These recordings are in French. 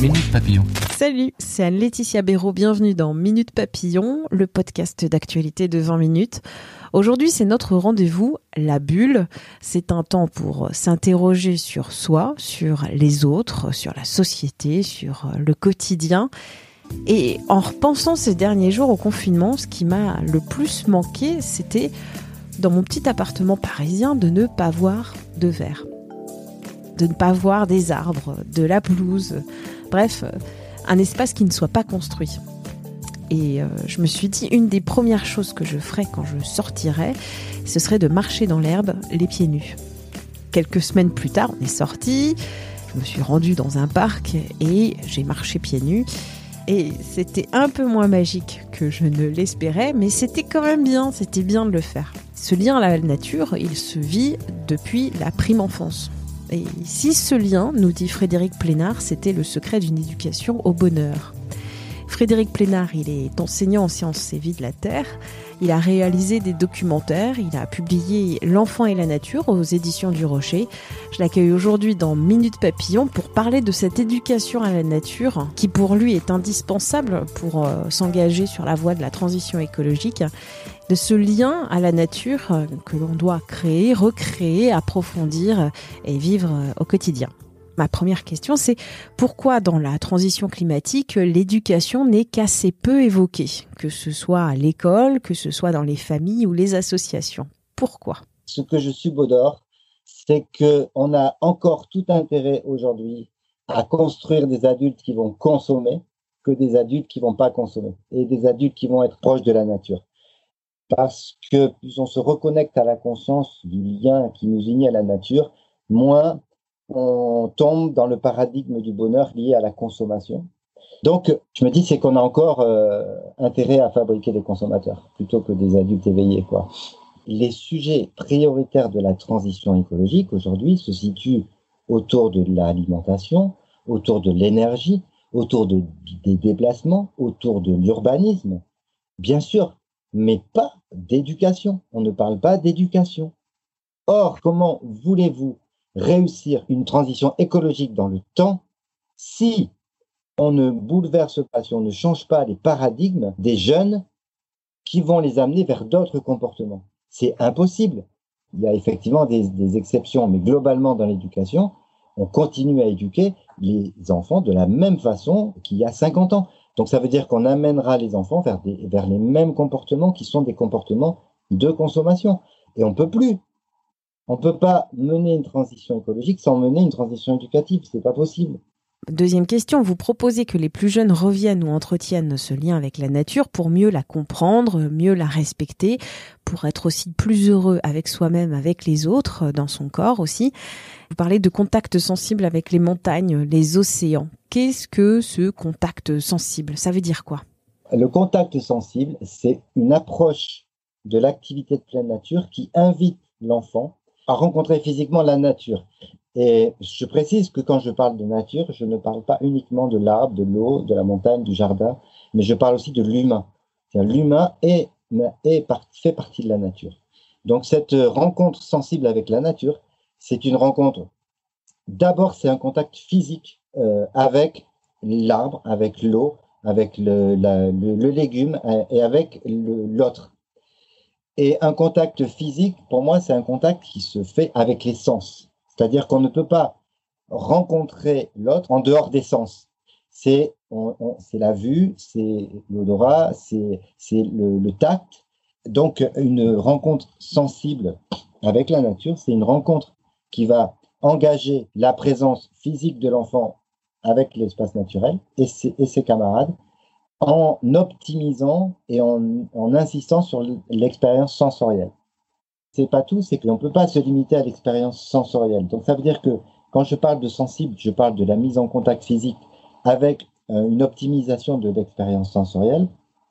Minute Papillon. Salut, c'est Anne-Laetitia Béraud. Bienvenue dans Minute Papillon, le podcast d'actualité de 20 minutes. Aujourd'hui, c'est notre rendez-vous, la bulle. C'est un temps pour s'interroger sur soi, sur les autres, sur la société, sur le quotidien. Et en repensant ces derniers jours au confinement, ce qui m'a le plus manqué, c'était dans mon petit appartement parisien de ne pas voir de verre, de ne pas voir des arbres, de la pelouse, bref, un espace qui ne soit pas construit. Et euh, je me suis dit, une des premières choses que je ferais quand je sortirais, ce serait de marcher dans l'herbe les pieds nus. Quelques semaines plus tard, on est sorti, je me suis rendue dans un parc et j'ai marché pieds nus. Et c'était un peu moins magique que je ne l'espérais, mais c'était quand même bien, c'était bien de le faire. Ce lien à la nature, il se vit depuis la prime enfance. Et si ce lien, nous dit Frédéric Plénard, c'était le secret d'une éducation au bonheur. Frédéric Plénard, il est enseignant en sciences et vie de la Terre. Il a réalisé des documentaires. Il a publié L'enfant et la nature aux éditions du Rocher. Je l'accueille aujourd'hui dans Minute Papillon pour parler de cette éducation à la nature qui pour lui est indispensable pour euh, s'engager sur la voie de la transition écologique de ce lien à la nature euh, que l'on doit créer, recréer, approfondir et vivre euh, au quotidien. Ma première question, c'est pourquoi dans la transition climatique, l'éducation n'est qu'assez peu évoquée, que ce soit à l'école, que ce soit dans les familles ou les associations? Pourquoi? Ce que je subodore, c'est qu'on a encore tout intérêt aujourd'hui à construire des adultes qui vont consommer que des adultes qui vont pas consommer et des adultes qui vont être proches de la nature. Parce que plus on se reconnecte à la conscience du lien qui nous unit à la nature, moins on tombe dans le paradigme du bonheur lié à la consommation. Donc, je me dis, c'est qu'on a encore euh, intérêt à fabriquer des consommateurs plutôt que des adultes éveillés, quoi. Les sujets prioritaires de la transition écologique aujourd'hui se situent autour de l'alimentation, autour de l'énergie, autour de, des déplacements, autour de l'urbanisme, bien sûr, mais pas d'éducation. On ne parle pas d'éducation. Or, comment voulez-vous réussir une transition écologique dans le temps si on ne bouleverse pas, si on ne change pas les paradigmes des jeunes qui vont les amener vers d'autres comportements. C'est impossible. Il y a effectivement des, exceptions, mais globalement dans l'éducation, on continue à éduquer les enfants de la même façon qu'il y a 50 ans. Donc ça veut dire qu'on amènera les enfants vers, vers les mêmes comportements qui sont des comportements de consommation. Et on peut plus. On ne peut pas mener une transition écologique sans mener une transition éducative. Ce n'est pas possible. Deuxième question, vous proposez que les plus jeunes reviennent ou entretiennent ce lien avec la nature pour mieux la comprendre, mieux la respecter, pour être aussi plus heureux avec soi-même, avec les autres, dans son corps aussi. Vous parlez de contact sensible avec les montagnes, les océans. Qu'est-ce que ce contact sensible? Ça veut dire quoi? Le contact sensible, c'est une approche de l'activité de pleine nature qui invite l'enfant à rencontrer physiquement la nature. Et je précise que quand je parle de nature, je ne parle pas uniquement de l'arbre, de l'eau, de la montagne, du jardin, mais je parle aussi de l'humain. L'humain est, fait partie de la nature. Donc cette rencontre sensible avec la nature, c'est une rencontre. D'abord, c'est un contact physique euh, avec l'arbre, avec l'eau, avec le, légume euh, et avec l'autre. Et un contact physique, pour moi, c'est un contact qui se fait avec les sens. C'est-à-dire qu'on ne peut pas rencontrer l'autre en dehors des sens. C'est la vue, c'est l'odorat, c'est le, tact. Donc, une rencontre sensible avec la nature, c'est une rencontre qui va engager la présence physique de l'enfant avec l'espace naturel et ses camarades en optimisant et en, insistant sur l'expérience sensorielle. C'est pas tout, c'est qu'on ne peut pas se limiter à l'expérience sensorielle. Donc ça veut dire que Quand je parle de sensible, je parle de la mise en contact physique avec euh, une optimisation de l'expérience sensorielle.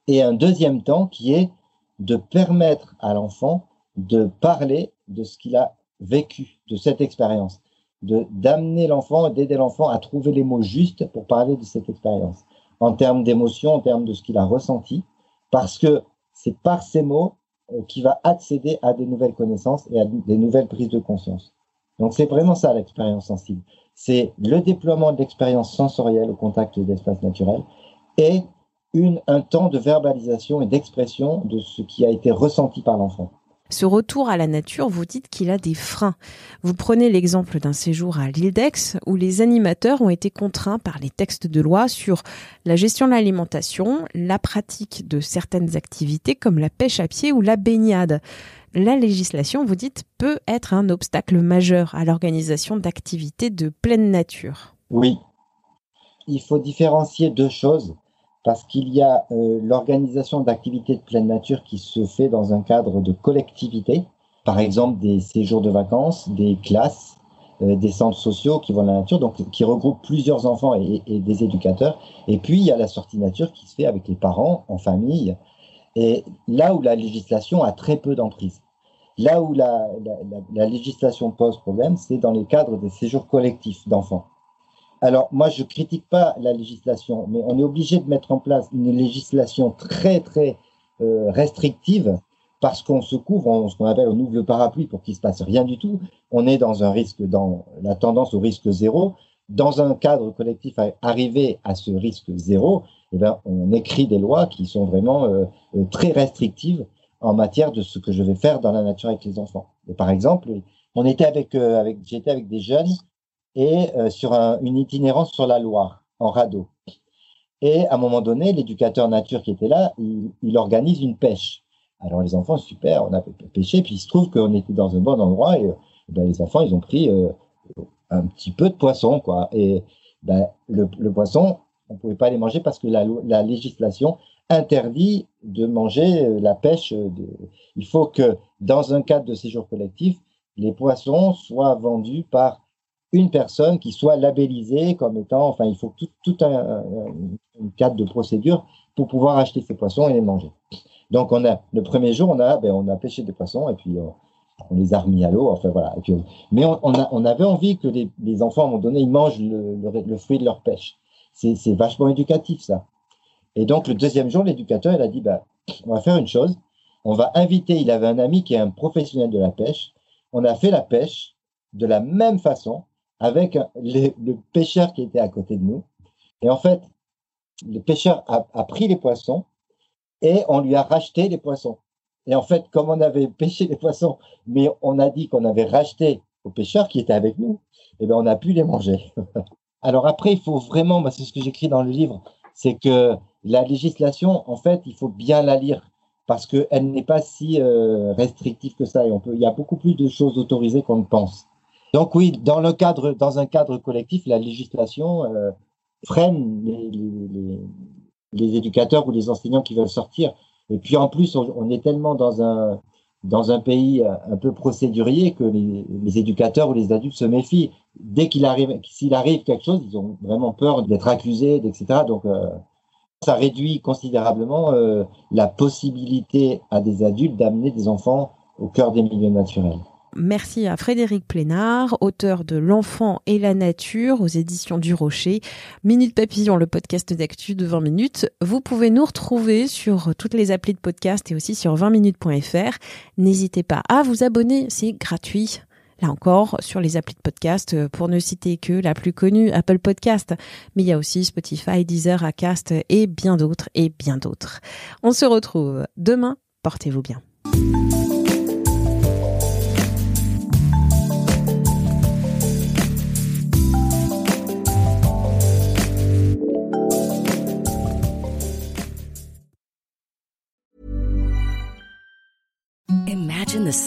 Et un deuxième temps qui est de permettre à l'enfant de parler de ce qu'il a vécu, de cette expérience, de d'amener l'enfant, d'aider l'enfant à trouver les mots justes pour parler de cette expérience, en termes d'émotion, en termes de ce qu'il a ressenti, parce que c'est par ces mots euh, qu'il va accéder à des nouvelles connaissances et à des nouvelles prises de conscience. Donc c'est vraiment ça l'expérience sensible. C'est le déploiement de l'expérience sensorielle au contact d'espaces naturels et une, un temps de verbalisation et d'expression de ce qui a été ressenti par l'enfant. Ce retour à la nature, vous dites qu'il a des freins. Vous prenez l'exemple d'un séjour à l'île d'Aix où les animateurs ont été contraints par les textes de loi sur la gestion de l'alimentation, la pratique de certaines activités comme la pêche à pied ou la baignade. La législation, vous dites, peut être un obstacle majeur à l'organisation d'activités de pleine nature. Oui. Il faut différencier deux choses parce qu'il y a euh, l'organisation d'activités de pleine nature qui se fait dans un cadre de collectivité, par exemple des séjours de vacances, des classes, euh, des centres sociaux qui vont dans la nature, donc qui regroupent plusieurs enfants et, des éducateurs. Et puis il y a la sortie nature qui se fait avec les parents, en famille, et là où la législation a très peu d'emprise. Là où la, la législation pose problème, c'est dans les cadres des séjours collectifs d'enfants. Alors, moi, je critique pas la législation, mais on est obligé de mettre en place une législation très, très euh, restrictive parce qu'on se couvre, on, ce qu'on appelle, on ouvre parapluie pour qu'il se passe rien du tout. On est dans un risque, dans la tendance au risque zéro. Dans un cadre collectif arrivé à ce risque zéro, eh ben, on écrit des lois qui sont vraiment euh, euh, très restrictives en matière de ce que je vais faire dans la nature avec les enfants. Et par exemple, on était avec, avec j'étais avec des jeunes et euh, sur une itinérance sur la Loire, en radeau. Et à un moment donné, l'éducateur nature qui était là, il, organise une pêche. Alors les enfants, super, on a pêché, puis il se trouve qu'on était dans un bon endroit et, et ben, les enfants, ils ont pris euh, un petit peu de poisson, quoi. Et ben, le, poisson, on ne pouvait pas les manger parce que la, la législation interdit de manger euh, la pêche. De... Il faut que dans un cadre de séjour collectif, les poissons soient vendus par une personne qui soit labellisée comme étant, enfin, il faut tout, un, cadre de procédure pour pouvoir acheter ces poissons et les manger. Donc, on a, le premier jour, on a, ben, on a pêché des poissons et puis on, les a remis à l'eau. Enfin, voilà. mais on, a, on, avait envie que les, les, enfants, à un moment donné, ils mangent le, le, fruit de leur pêche. C'est vachement éducatif, ça. Et donc, le deuxième jour, l'éducateur, il a dit, ben, on va faire une chose. On va inviter, il avait un ami qui est un professionnel de la pêche. On a fait la pêche de la même façon avec le pêcheur qui était à côté de nous. Et en fait, le pêcheur a, pris les poissons et on lui a racheté les poissons. Et en fait, comme on avait pêché les poissons, mais on a dit qu'on avait racheté au pêcheur qui était avec nous, eh bien on a pu les manger. Alors après, il faut vraiment, c'est ce que j'écris dans le livre, c'est que la législation, en fait, il faut bien la lire parce qu'elle n'est pas si euh, restrictive que ça. Et on peut, il y a beaucoup plus de choses autorisées qu'on ne pense. Donc oui, dans, le cadre, dans un cadre collectif, la législation euh, freine les, éducateurs ou les enseignants qui veulent sortir. Et puis en plus, on, est tellement dans un, dans un pays un peu procédurier que les, éducateurs ou les adultes se méfient. Dès qu'il arrive, quelque chose, ils ont vraiment peur d'être accusés, etc. Donc euh, ça réduit considérablement euh, la possibilité à des adultes d'amener des enfants au cœur des milieux naturels. Merci à Frédéric Plénard, auteur de L'enfant et la nature aux éditions du Rocher. Minute Papillon, le podcast d'actu de 20 minutes. Vous pouvez nous retrouver sur toutes les applis de podcast et aussi sur 20minutes.fr. N'hésitez pas à vous abonner, c'est gratuit. Là encore, sur les applis de podcast, pour ne citer que la plus connue, Apple Podcast. Mais il y a aussi Spotify, Deezer, Acast et bien d'autres et bien d'autres. On se retrouve demain. Portez-vous bien. Paris